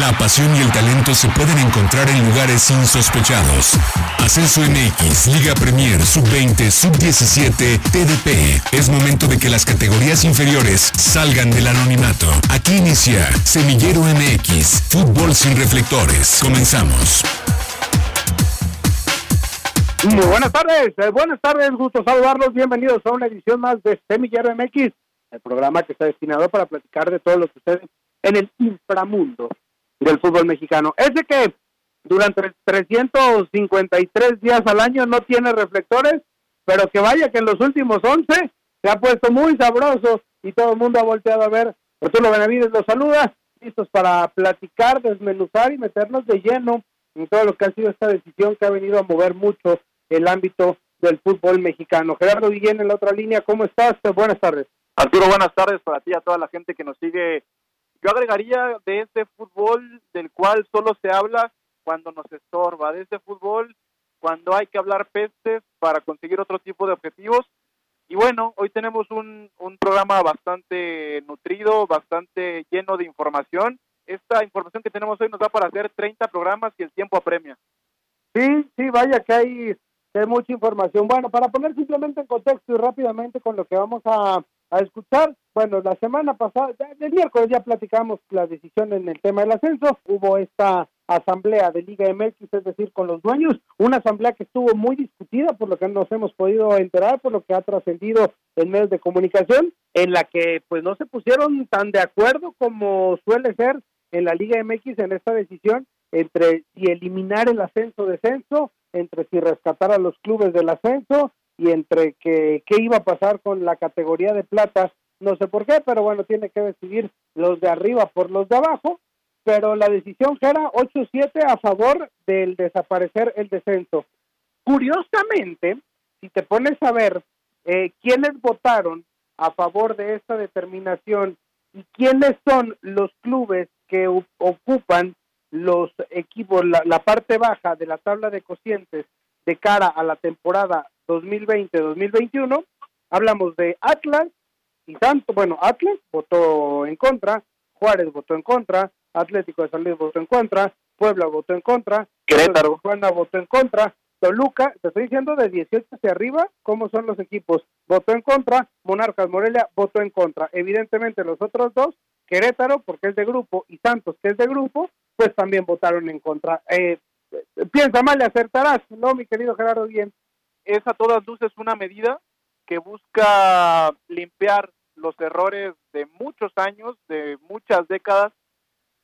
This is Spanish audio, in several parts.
La pasión y el talento se pueden encontrar en lugares insospechados. Ascenso MX, Liga Premier, Sub-20, Sub-17, TDP. Es momento de que las categorías inferiores salgan del anonimato. Aquí inicia Semillero MX, fútbol sin reflectores. Comenzamos. Muy buenas tardes, eh, buenas tardes, gusto saludarlos, bienvenidos a una edición más de Semillero MX, el programa que está destinado para platicar de todo lo que sucede en el inframundo del fútbol mexicano. Ese que durante 353 días al año no tiene reflectores, pero que vaya que en los últimos 11 se ha puesto muy sabroso y todo el mundo ha volteado a ver. Arturo Benavides los saluda, listos para platicar, desmenuzar y meternos de lleno en todo lo que ha sido esta decisión que ha venido a mover mucho el ámbito del fútbol mexicano. Gerardo Guillén en la otra línea, ¿cómo estás? Buenas tardes. Arturo, buenas tardes para ti y a toda la gente que nos sigue yo agregaría de ese fútbol del cual solo se habla cuando nos estorba, de ese fútbol cuando hay que hablar pestes para conseguir otro tipo de objetivos. Y bueno, hoy tenemos un, un programa bastante nutrido, bastante lleno de información. Esta información que tenemos hoy nos da para hacer 30 programas y el tiempo apremia. Sí, sí, vaya que hay, que hay mucha información. Bueno, para poner simplemente en contexto y rápidamente con lo que vamos a a escuchar. Bueno, la semana pasada, el miércoles ya platicamos la decisión en el tema del ascenso. Hubo esta asamblea de Liga MX, es decir, con los dueños, una asamblea que estuvo muy discutida por lo que nos hemos podido enterar, por lo que ha trascendido en medios de comunicación, en la que pues no se pusieron tan de acuerdo como suele ser en la Liga MX en esta decisión entre si eliminar el ascenso descenso, entre si rescatar a los clubes del ascenso, y entre que qué iba a pasar con la categoría de plata, no sé por qué, pero bueno, tiene que decidir los de arriba por los de abajo, pero la decisión era 8-7 a favor del desaparecer el descenso. Curiosamente, si te pones a ver eh, quiénes votaron a favor de esta determinación y quiénes son los clubes que ocupan los equipos, la, la parte baja de la tabla de cocientes de cara a la temporada 2020-2021. Hablamos de Atlas y tanto, bueno, Atlas votó en contra, Juárez votó en contra, Atlético de San Luis votó en contra, Puebla votó en contra, Querétaro, Juana votó en contra, Toluca, te estoy diciendo de 18 hacia arriba, ¿cómo son los equipos? Votó en contra, Monarcas Morelia votó en contra. Evidentemente los otros dos, Querétaro, porque es de grupo, y Santos, que es de grupo, pues también votaron en contra. Eh, piensa mal y acertarás, ¿no, mi querido Gerardo Bien? es a todas luces una medida que busca limpiar los errores de muchos años, de muchas décadas,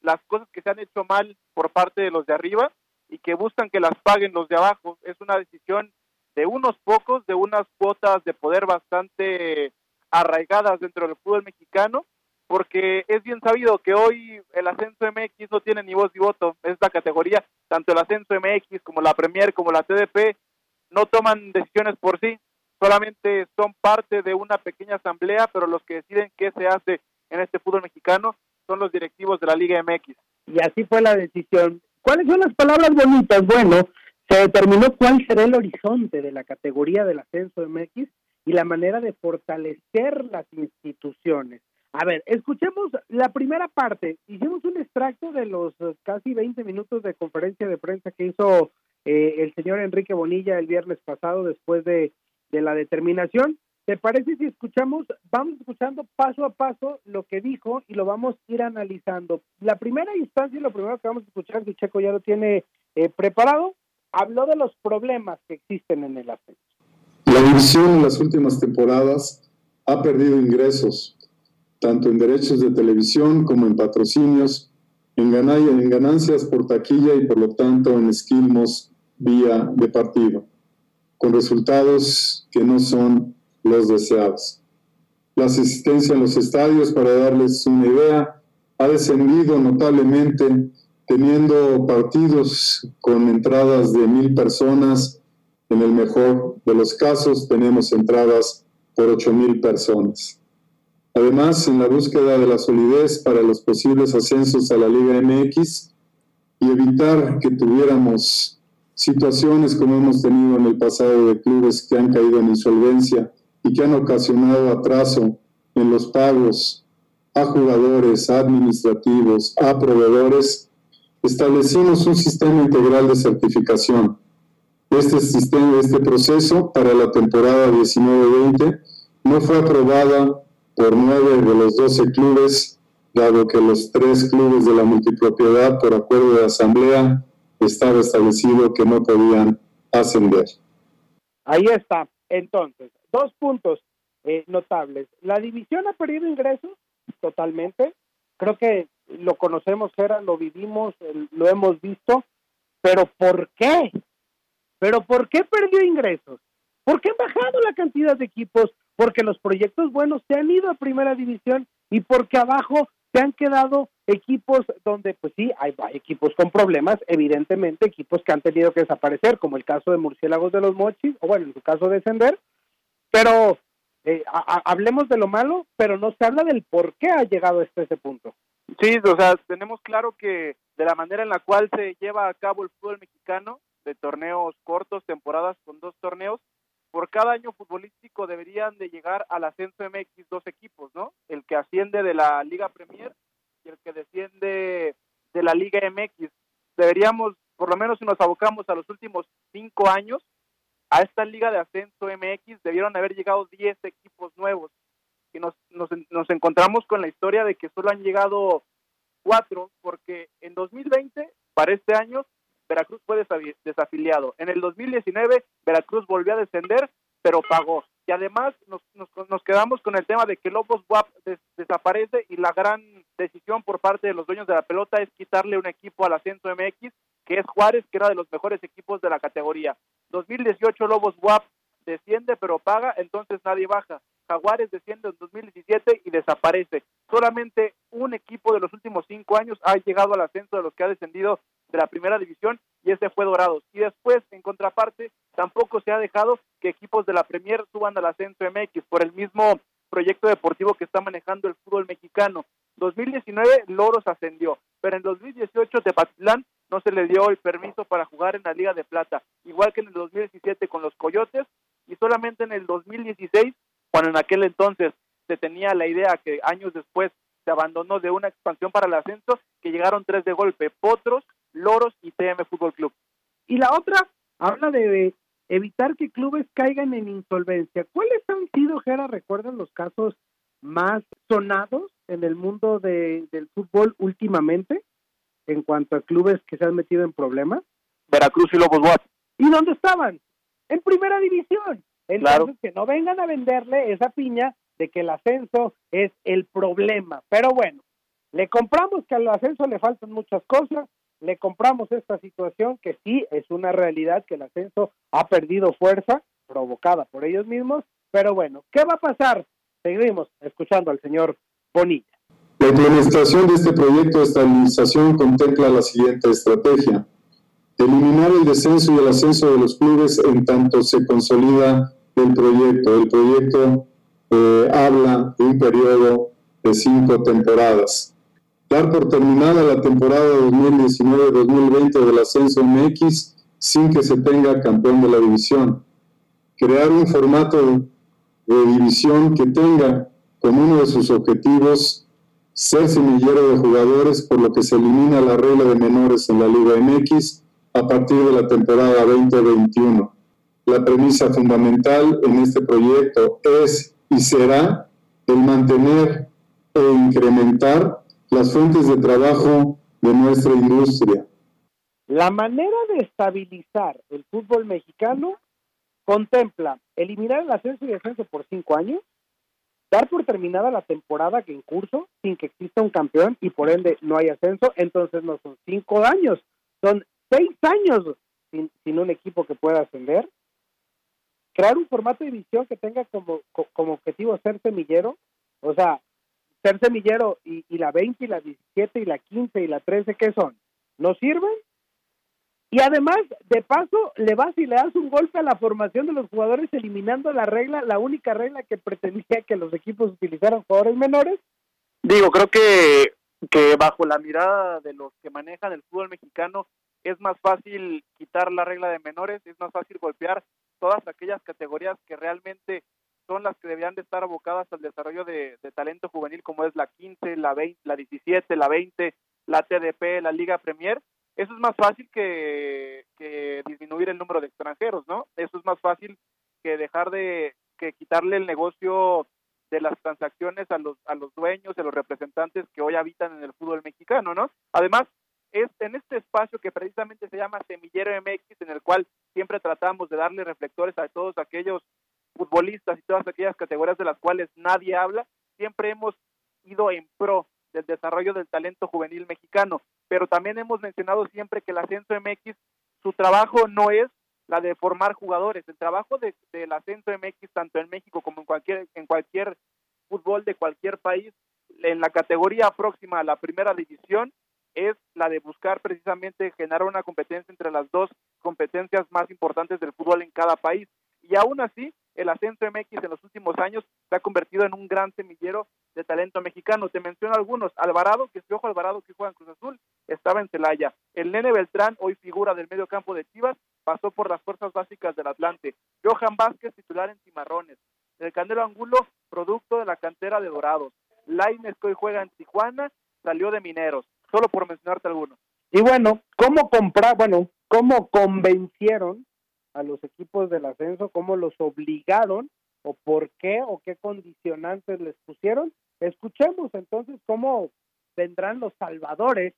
las cosas que se han hecho mal por parte de los de arriba y que buscan que las paguen los de abajo. Es una decisión de unos pocos, de unas cuotas de poder bastante arraigadas dentro del fútbol mexicano, porque es bien sabido que hoy el ascenso MX no tiene ni voz ni voto, es la categoría, tanto el ascenso MX como la Premier, como la TDP, no toman decisiones por sí, solamente son parte de una pequeña asamblea, pero los que deciden qué se hace en este fútbol mexicano son los directivos de la Liga MX. Y así fue la decisión. ¿Cuáles son las palabras bonitas? Bueno, se determinó cuál será el horizonte de la categoría del ascenso MX y la manera de fortalecer las instituciones. A ver, escuchemos la primera parte. Hicimos un extracto de los casi 20 minutos de conferencia de prensa que hizo eh, el señor Enrique Bonilla el viernes pasado después de, la determinación. ¿Te parece si escuchamos, vamos escuchando paso a paso lo que dijo y lo vamos a ir analizando? La primera instancia y lo primero que vamos a escuchar, si Checo ya lo tiene eh, preparado, habló de los problemas que existen en el ascenso. La división en las últimas temporadas ha perdido ingresos, tanto en derechos de televisión como en patrocinios, en, en ganancias por taquilla y por lo tanto en esquilmos vía de partido, con resultados que no son los deseados. La asistencia en los estadios, para darles una idea, ha descendido notablemente, teniendo partidos con entradas de mil personas. En el mejor de los casos, tenemos entradas por ocho mil personas. Además, en la búsqueda de la solidez para los posibles ascensos a la Liga MX y evitar que tuviéramos situaciones como hemos tenido en el pasado de clubes que han caído en insolvencia y que han ocasionado atraso en los pagos a jugadores, a administrativos, a proveedores, establecimos un sistema integral de certificación. Este sistema, este proceso para la temporada 19-20 no fue aprobada por nueve de los doce clubes, dado que los tres clubes de la multipropiedad, por acuerdo de asamblea, estaba establecido que no podían ascender. Ahí está. Entonces, dos puntos eh, notables. La división ha perdido ingresos totalmente. Creo que lo conocemos, era, lo vivimos, lo hemos visto. Pero ¿por qué? ¿Pero por qué perdió ingresos? ¿Por qué han bajado la cantidad de equipos? Porque los proyectos buenos se han ido a primera división y porque abajo se han quedado equipos donde, pues sí, hay, equipos con problemas, evidentemente, equipos que han tenido que desaparecer, como el caso de Murciélagos de los Mochis, o bueno, en su caso descender, pero eh, hablemos de lo malo, pero no se habla del por qué ha llegado hasta ese punto. Sí, o sea, tenemos claro que de la manera en la cual se lleva a cabo el fútbol mexicano, de torneos cortos, temporadas con dos torneos, por cada año futbolístico deberían de llegar al ascenso MX dos equipos, ¿no? El que asciende de la Liga Premier y el que desciende de la Liga MX. Deberíamos, por lo menos si nos abocamos a los últimos cinco años, a esta Liga de Ascenso MX debieron haber llegado diez equipos nuevos. Y nos, nos, nos encontramos con la historia de que solo han llegado cuatro, porque en 2020, para este año, Veracruz fue desafiliado. En el 2019, Veracruz volvió a descender, pero pagó. Y además nos, nos, quedamos con el tema de que Lobos WAP desaparece y la gran decisión por parte de los dueños de la pelota es quitarle un equipo al Ascenso MX, que es Juárez, que era de los mejores equipos de la categoría. 2018 Lobos WAP desciende pero paga, entonces nadie baja. Jaguares desciende en 2017 y desaparece. Solamente un equipo de los últimos cinco años ha llegado al ascenso de los que ha descendido de la primera división y ese fue Dorados. Y después, en contraparte, tampoco se ha dejado que equipos de la Premier suban al ascenso MX por el mismo proyecto deportivo que está manejando el fútbol mexicano. 2019 Loros ascendió, pero en 2018 Tepatitlán no se le dio el permiso para jugar en la Liga de Plata, igual que en el 2017 con los Coyotes y solamente en el 2016, cuando en aquel entonces se tenía la idea que años después se abandonó de una expansión para el ascenso, que llegaron tres de golpe, Potros, Loros y TM Fútbol Club. Y la otra habla de evitar que clubes caigan en insolvencia. ¿Cuáles han sido, Gera, recuerdan los casos más sonados en el mundo del fútbol últimamente en cuanto a clubes que se han metido en problemas? Veracruz y Lobos Guap. ¿Y dónde estaban? En primera división. Entonces, que no vengan a venderle esa piña de que el ascenso es el problema. Pero bueno, le compramos que al ascenso le faltan muchas cosas, le compramos esta situación que sí es una realidad que el ascenso ha perdido fuerza provocada por ellos mismos, pero bueno, ¿qué va a pasar? Seguimos escuchando al señor Bonilla. La implementación de este proyecto de estabilización contempla la siguiente estrategia. Eliminar el descenso y el ascenso de los clubes en tanto se consolida el proyecto. El proyecto eh, habla de un periodo de cinco temporadas dar por terminada la temporada 2019-2020 del ascenso MX sin que se tenga campeón de la división. Crear un formato de división que tenga como uno de sus objetivos ser semillero de jugadores, por lo que se elimina la regla de menores en la Liga MX a partir de la temporada 2021. La premisa fundamental en este proyecto es y será el mantener e incrementar las fuentes de trabajo de nuestra industria. La manera de estabilizar el fútbol mexicano contempla eliminar el ascenso y descenso por cinco años, dar por terminada la temporada que en curso sin que exista un campeón y por ende no hay ascenso, entonces no son cinco años, son seis años sin, sin un equipo que pueda ascender, crear un formato de división que tenga como, como objetivo ser semillero, o sea, ser semillero y, la 20 y la 17 y la 15 y la 13, ¿qué son? ¿No sirven? Y además, de paso, le vas y le das un golpe a la formación de los jugadores eliminando la regla, la única regla que pretendía que los equipos utilizaran jugadores menores. Digo, creo que, que bajo la mirada de los que manejan el fútbol mexicano es más fácil quitar la regla de menores, es más fácil golpear todas aquellas categorías que realmente son las que deberían de estar abocadas al desarrollo de, talento juvenil como es la 15, la 20, la 17, la 20, la TDP, la Liga Premier, eso es más fácil que, que disminuir el número de extranjeros, ¿no? Eso es más fácil que dejar de que quitarle el negocio de las transacciones a los a los dueños, a los representantes que hoy habitan en el fútbol mexicano, ¿no? Además, es en este espacio que precisamente se llama Semillero MX, en el cual siempre tratamos de darle reflectores a todos aquellos futbolistas y todas aquellas categorías de las cuales nadie habla, siempre hemos ido en pro del desarrollo del talento juvenil mexicano, pero también hemos mencionado siempre que el Ascenso MX, su trabajo no es la de formar jugadores, el trabajo de, del Ascenso MX, tanto en México como en cualquier, en cualquier fútbol de cualquier país, en la categoría próxima a la primera división, es la de buscar precisamente generar una competencia entre las dos competencias más importantes del fútbol en cada país. Y aún así, el ascenso MX en los últimos años se ha convertido en un gran semillero de talento mexicano. Te menciono algunos. Alvarado, que es Ojo Alvarado, que juega en Cruz Azul, estaba en Celaya. El Nene Beltrán, hoy figura del medio campo de Chivas, pasó por las fuerzas básicas del Atlante. Johan Vázquez, titular en Cimarrones. El Canelo Angulo, producto de la cantera de Dorados. Laines, que hoy juega en Tijuana, salió de Mineros solo por mencionarte algunos. Y bueno, ¿cómo comprar, bueno, cómo convencieron a los equipos del ascenso, cómo los obligaron o por qué o qué condicionantes les pusieron? Escuchemos entonces cómo vendrán los salvadores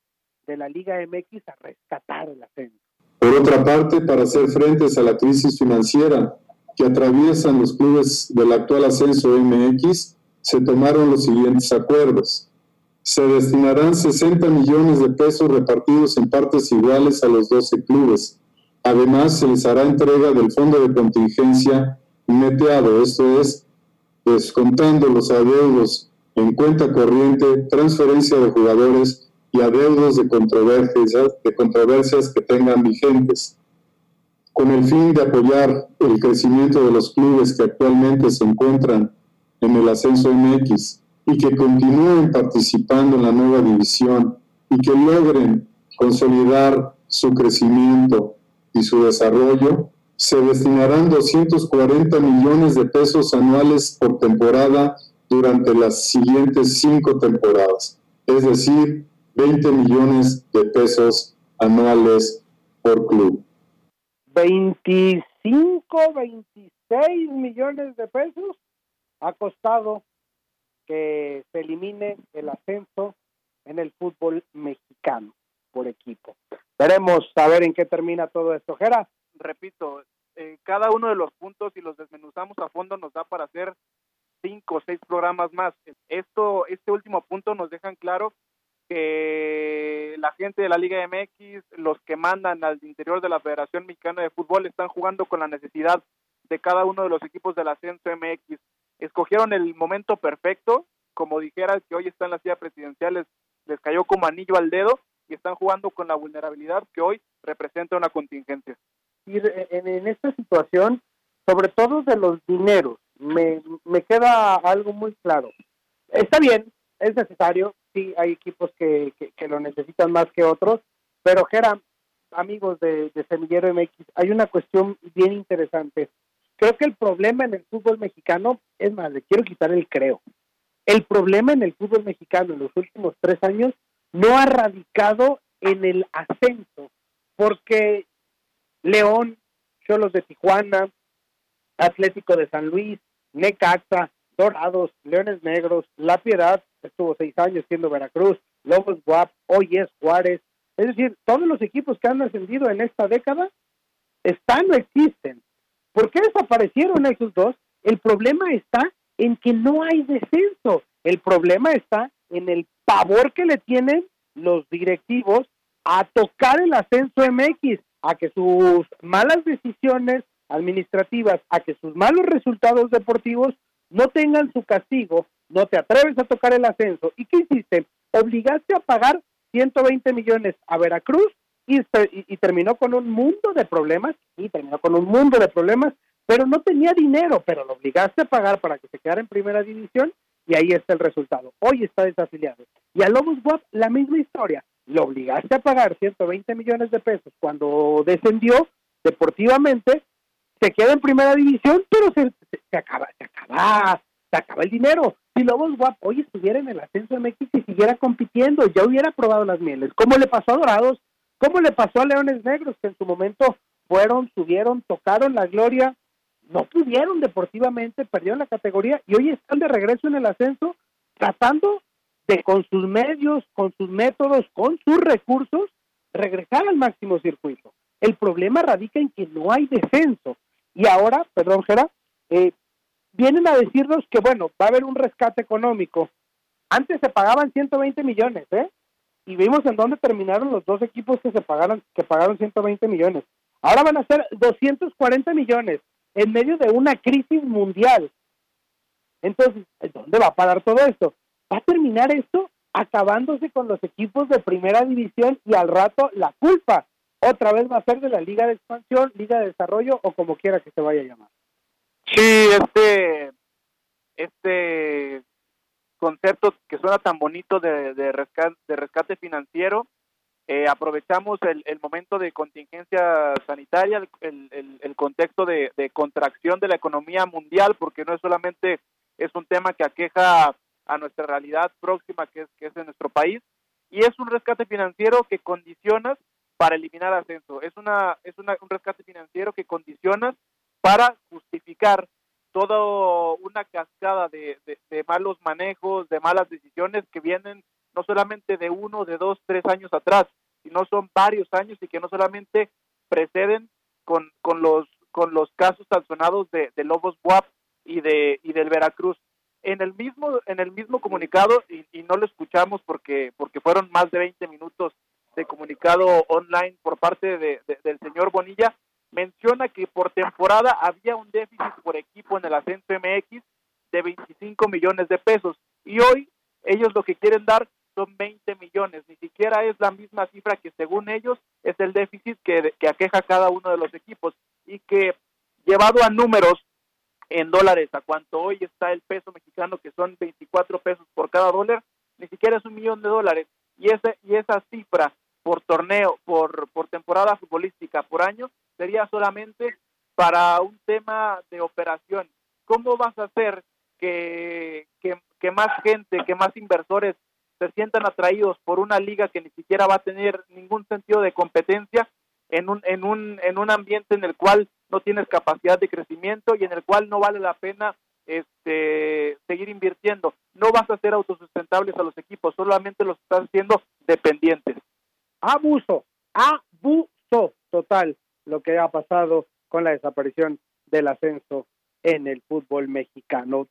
de la Liga MX a rescatar el ascenso. Por otra parte, para hacer frentes a la crisis financiera que atraviesan los clubes del actual ascenso MX, se tomaron los siguientes acuerdos se destinarán 60 millones de pesos repartidos en partes iguales a los 12 clubes. Además, se les hará entrega del fondo de contingencia neteado, esto es, descontando los adeudos en cuenta corriente, transferencia de jugadores y adeudos de controversias, de controversias que tengan vigentes. Con el fin de apoyar el crecimiento de los clubes que actualmente se encuentran en el ascenso MX, y que continúen participando en la nueva división y que logren consolidar su crecimiento y su desarrollo, se destinarán 240 millones de pesos anuales por temporada durante las siguientes cinco temporadas, es decir, 20 millones de pesos anuales por club. 25, 26 millones de pesos ha costado que se elimine el ascenso en el fútbol mexicano por equipo. Veremos a ver en qué termina todo esto. Jera. Repito, eh, cada uno de los puntos, si los desmenuzamos a fondo, nos da para hacer cinco o seis programas más. Esto, este último punto nos dejan claro que la gente de la Liga MX, los que mandan al interior de la Federación Mexicana de Fútbol, están jugando con la necesidad de cada uno de los equipos del ascenso MX escogieron el momento perfecto, como dijera que hoy está en la silla presidencial, les, cayó como anillo al dedo y están jugando con la vulnerabilidad que hoy representa una contingencia. Y en, esta situación, sobre todo de los dineros, me, me queda algo muy claro. Está bien, es necesario, sí, hay equipos que, que, lo necesitan más que otros, pero Gera, amigos de, de Semillero MX, hay una cuestión bien interesante. Creo que el problema en el fútbol mexicano, es más, le quiero quitar el creo. El problema en el fútbol mexicano en los últimos tres años no ha radicado en el ascenso, porque León, Cholos de Tijuana, Atlético de San Luis, Necaxa, Dorados, Leones Negros, La Piedad, estuvo seis años siendo Veracruz, Lobos Guap, hoy es Juárez. Es decir, todos los equipos que han ascendido en esta década están o existen. ¿Por qué desaparecieron esos dos? El problema está en que no hay descenso. El problema está en el pavor que le tienen los directivos a tocar el ascenso MX, a que sus malas decisiones administrativas, a que sus malos resultados deportivos no tengan su castigo, no te atreves a tocar el ascenso. ¿Y qué hiciste? Obligaste a pagar 120 millones a Veracruz y, terminó con un mundo de problemas, y terminó con un mundo de problemas, pero no tenía dinero, pero lo obligaste a pagar para que se quedara en primera división y ahí está el resultado. Hoy está desafiliado. Y a Lobos WAP la misma historia. Lo obligaste a pagar 120 millones de pesos cuando descendió deportivamente, se queda en primera división, pero se, se acaba, se acaba se acaba el dinero. Si Lobos Guap hoy estuviera en el ascenso MX y siguiera compitiendo, ya hubiera probado las mieles. ¿Cómo le pasó a Dorados? ¿Cómo le pasó a Leones Negros? Que en su momento fueron, subieron, tocaron la gloria, no pudieron deportivamente, perdieron la categoría y hoy están de regreso en el ascenso tratando de con sus medios, con sus métodos, con sus recursos, regresar al máximo circuito. El problema radica en que no hay descenso. Y ahora, perdón, Gera, eh, vienen a decirnos que, bueno, va a haber un rescate económico. Antes se pagaban 120 millones, ¿eh? Y vimos en dónde terminaron los dos equipos que se pagaron, que pagaron 120 millones. Ahora van a ser 240 millones en medio de una crisis mundial. Entonces, ¿dónde va a parar todo esto? ¿Va a terminar esto acabándose con los equipos de primera división y al rato la culpa otra vez va a ser de la Liga de Expansión, Liga de Desarrollo o como quiera que se vaya a llamar? Sí, este, este concepto que suena tan bonito de, de, rescate, de rescate financiero, eh, aprovechamos el, el, momento de contingencia sanitaria, el, el, el contexto de, contracción de la economía mundial, porque no es solamente es un tema que aqueja a nuestra realidad próxima, que es, que es en nuestro país, y es un rescate financiero que condicionas para eliminar ascenso. Es una es una, un rescate financiero que condicionas para justificar toda una cascada de, de, malos manejos, de malas decisiones que vienen no solamente de uno, de dos, tres años atrás, sino son varios años y que no solamente preceden con, con los con los casos sancionados de, de Lobos WAP y de y del Veracruz. En el mismo en el mismo comunicado y, no lo escuchamos porque porque fueron más de 20 minutos de comunicado online por parte de, de, del señor Bonilla menciona que por temporada había un déficit por equipo en el ascenso MX de 25 millones de pesos y hoy ellos lo que quieren dar son 20 millones, ni siquiera es la misma cifra que según ellos es el déficit que, que aqueja cada uno de los equipos. Y que llevado a números en dólares a cuanto hoy está el peso mexicano que son 24 pesos por cada dólar, ni siquiera es un millón de dólares. Y ese y esa cifra por torneo, por, por temporada futbolística, por año, sería solamente para un tema de operación. ¿Cómo vas a hacer que, que, que, más gente, que más inversores se sientan atraídos por una liga que ni siquiera va a tener ningún sentido de competencia en un, en un, en un ambiente en el cual no tienes capacidad de crecimiento y en el cual no vale la pena este, seguir invirtiendo? No vas a ser autosustentables a los equipos, solamente los estás haciendo dependientes abuso, abuso total lo que ha pasado con la desaparición del ascenso en el fútbol mexicano.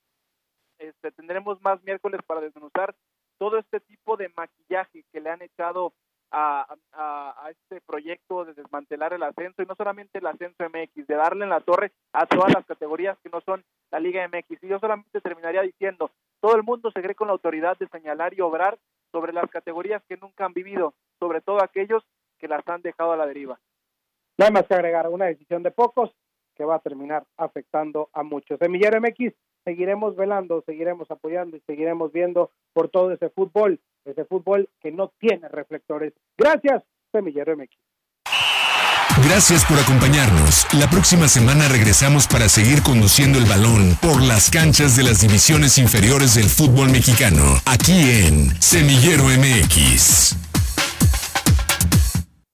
Este, tendremos más miércoles para desmenuzar todo este tipo de maquillaje que le han echado a, este proyecto de desmantelar el ascenso y no solamente el ascenso MX, de darle en la torre a todas las categorías que no son la Liga MX. Y yo solamente terminaría diciendo, todo el mundo se cree con la autoridad de señalar y obrar sobre las categorías que nunca han vivido, sobre todo aquellos que las han dejado a la deriva. No hay más que agregar, una decisión de pocos que va a terminar afectando a muchos. Semillero MX, seguiremos velando, seguiremos apoyando y seguiremos viendo por todo ese fútbol, ese fútbol que no tiene reflectores. Gracias, Semillero MX. Gracias por acompañarnos. La próxima semana regresamos para seguir conduciendo el balón por las canchas de las divisiones inferiores del fútbol mexicano, aquí en Semillero MX.